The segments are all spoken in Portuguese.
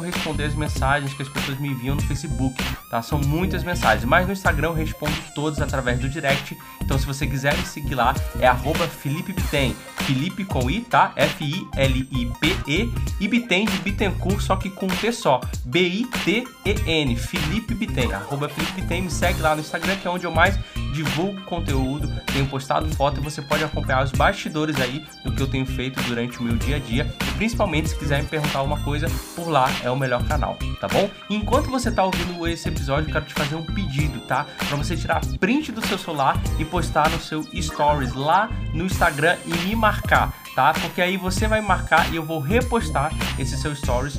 consigo responder as mensagens que as pessoas me enviam no Facebook, tá? São muitas mensagens, mas no Instagram eu respondo todas através do direct. Então se você quiser me seguir lá, é arroba Felipe Bitem, Felipe com I, tá? F-I-L-I-P-E e Bitem de Bittencourt, só que com T só, B-I-T-E-N, Felipe Bitem, arroba Felipe Bitem, me segue lá no Instagram que é onde eu mais divulgo conteúdo, tenho postado foto e você pode acompanhar os bastidores aí do que eu tenho feito durante o meu dia a dia e principalmente se quiser me perguntar alguma coisa, por lá é o melhor canal, tá bom? Enquanto você tá ouvindo esse episódio, quero te fazer um pedido, tá? Para você tirar print do seu celular e postar no seu stories lá no Instagram e me marcar tá? Porque aí você vai marcar e eu vou repostar esse seu stories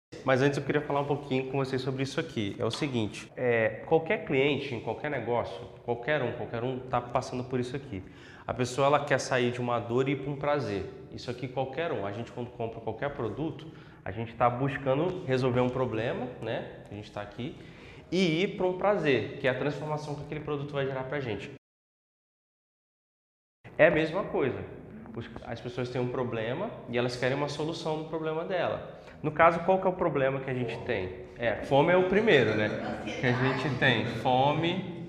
Mas antes eu queria falar um pouquinho com vocês sobre isso aqui. É o seguinte, é, qualquer cliente em qualquer negócio, qualquer um, qualquer um está passando por isso aqui. A pessoa ela quer sair de uma dor e ir para um prazer. Isso aqui qualquer um. A gente quando compra qualquer produto, a gente está buscando resolver um problema, né? A gente está aqui e ir para um prazer, que é a transformação que aquele produto vai gerar para a gente. É a mesma coisa. As pessoas têm um problema e elas querem uma solução do problema dela. No caso, qual que é o problema que a gente tem? É, fome é o primeiro, né? Que a gente tem fome.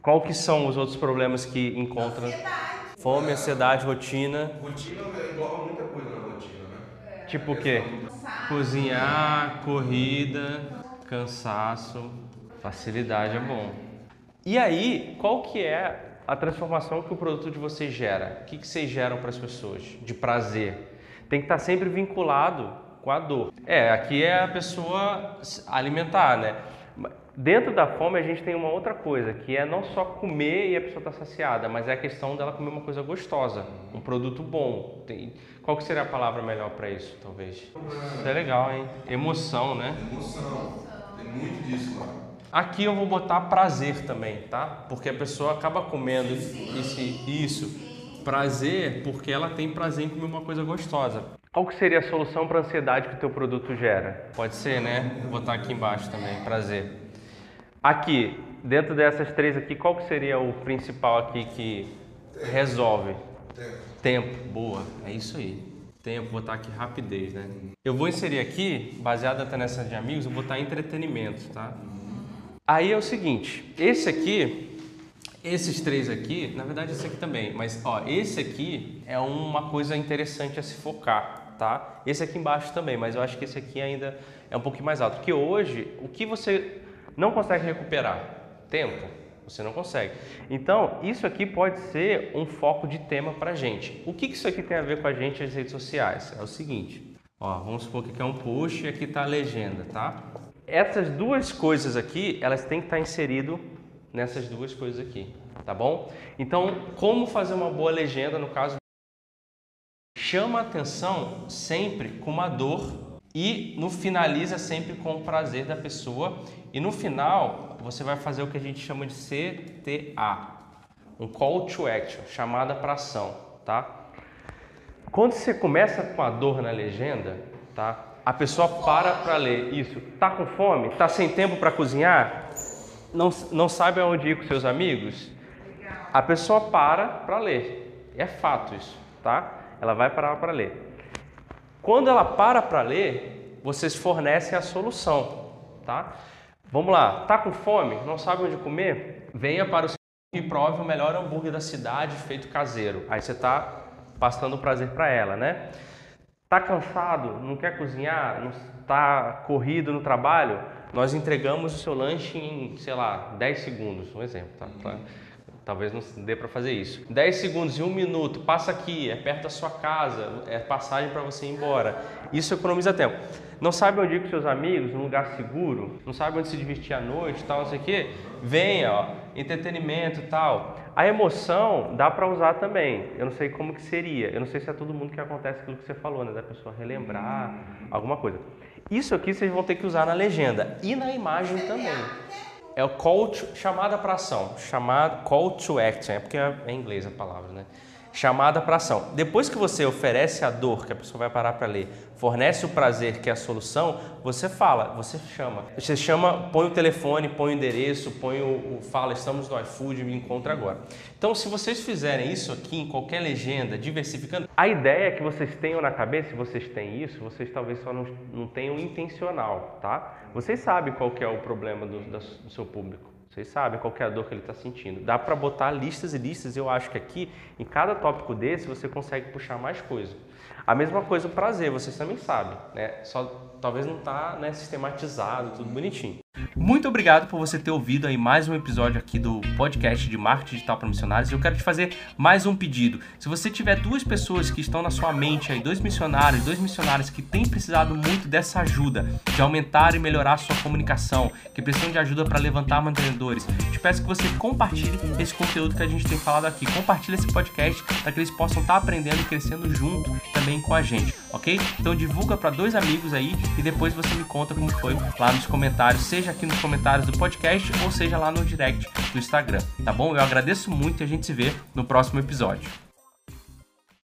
Qual que são os outros problemas que encontra? Fome, ansiedade, rotina. Rotina engloba muita coisa na rotina, né? Tipo o quê? Cozinhar, corrida, cansaço, facilidade é bom. E aí, qual que é a transformação que o produto de vocês gera? O que, que vocês geram para as pessoas? De prazer. Tem que estar sempre vinculado com a dor. É, aqui é a pessoa alimentar, né? Dentro da fome a gente tem uma outra coisa, que é não só comer e a pessoa está saciada, mas é a questão dela comer uma coisa gostosa, um produto bom. Tem... Qual que seria a palavra melhor para isso, talvez? Isso é legal, hein? Emoção, né? Emoção. Tem muito disso lá. Aqui eu vou botar prazer também, tá? Porque a pessoa acaba comendo esse, isso, prazer, porque ela tem prazer em comer uma coisa gostosa. Qual que seria a solução para a ansiedade que o teu produto gera? Pode ser, né? Vou botar aqui embaixo também, prazer. Aqui, dentro dessas três aqui, qual que seria o principal aqui que resolve? Tempo. Tempo, boa, é isso aí. Tempo, vou botar aqui rapidez, né? Eu vou inserir aqui, baseado até nessa de amigos, eu vou botar entretenimento, tá? Aí é o seguinte, esse aqui, esses três aqui, na verdade esse aqui também, mas ó, esse aqui é uma coisa interessante a se focar tá? Esse aqui embaixo também, mas eu acho que esse aqui ainda é um pouquinho mais alto. Porque hoje, o que você não consegue recuperar? Tempo. Você não consegue. Então, isso aqui pode ser um foco de tema para gente. O que, isso aqui tem a ver com a gente nas redes sociais? É o seguinte. Ó, vamos supor que aqui é um post e aqui está a legenda, tá? Essas duas coisas aqui, elas têm que estar tá inserido nessas duas coisas aqui, tá bom? Então, como fazer uma boa legenda no caso chama a atenção sempre com uma dor e no finaliza sempre com o prazer da pessoa e no final você vai fazer o que a gente chama de CTA, um call to action, chamada para ação, tá? Quando você começa com a dor na legenda, tá? A pessoa para para ler isso. Tá com fome? Tá sem tempo para cozinhar? Não, não sabe aonde ir com seus amigos? A pessoa para para ler. É fato isso, tá? Ela vai parar para ler. Quando ela para para ler, vocês fornecem a solução, tá? Vamos lá, tá com fome? Não sabe onde comer? Venha para o e prove o melhor hambúrguer da cidade feito caseiro. Aí você está passando prazer para ela, né? Tá cansado? Não quer cozinhar? Não está corrido no trabalho? Nós entregamos o seu lanche em, sei lá, 10 segundos, um exemplo, tá? Talvez não dê para fazer isso. 10 segundos e um minuto, passa aqui, é perto da sua casa, é passagem para você ir embora. Isso economiza tempo. Não sabe onde ir com seus amigos, num lugar seguro, não sabe onde se divertir à noite, tal, não sei o quê? Venha, ó, entretenimento, tal. A emoção dá para usar também. Eu não sei como que seria. Eu não sei se é todo mundo que acontece aquilo que você falou, né, da pessoa relembrar alguma coisa. Isso aqui vocês vão ter que usar na legenda e na imagem também. É o call to, chamada para ação, chamado call to action, é porque é em inglês a palavra, né? Chamada para ação. Depois que você oferece a dor, que a pessoa vai parar para ler, fornece o prazer, que é a solução, você fala, você chama. Você chama, põe o telefone, põe o endereço, põe o, o fala, estamos no iFood, me encontra agora. Então, se vocês fizerem isso aqui em qualquer legenda, diversificando, a ideia que vocês tenham na cabeça, se vocês têm isso, vocês talvez só não, não tenham intencional, tá? Vocês sabem qual que é o problema do, do seu público. Vocês sabem qual é a dor que ele está sentindo. Dá para botar listas e listas. Eu acho que aqui, em cada tópico desse, você consegue puxar mais coisa. A mesma coisa o prazer, vocês também sabem, né? Só talvez não está né, sistematizado, tudo bonitinho. Muito obrigado por você ter ouvido aí mais um episódio aqui do podcast de marketing digital para missionários. Eu quero te fazer mais um pedido. Se você tiver duas pessoas que estão na sua mente aí, dois missionários, dois missionários que têm precisado muito dessa ajuda de aumentar e melhorar a sua comunicação, que precisam de ajuda para levantar mantenedores, te peço que você compartilhe esse conteúdo que a gente tem falado aqui. Compartilhe esse podcast para que eles possam estar tá aprendendo e crescendo junto também com a gente, ok? Então divulga para dois amigos aí e depois você me conta como foi lá nos comentários, seja aqui nos comentários do podcast ou seja lá no direct do Instagram, tá bom? Eu agradeço muito e a gente se vê no próximo episódio.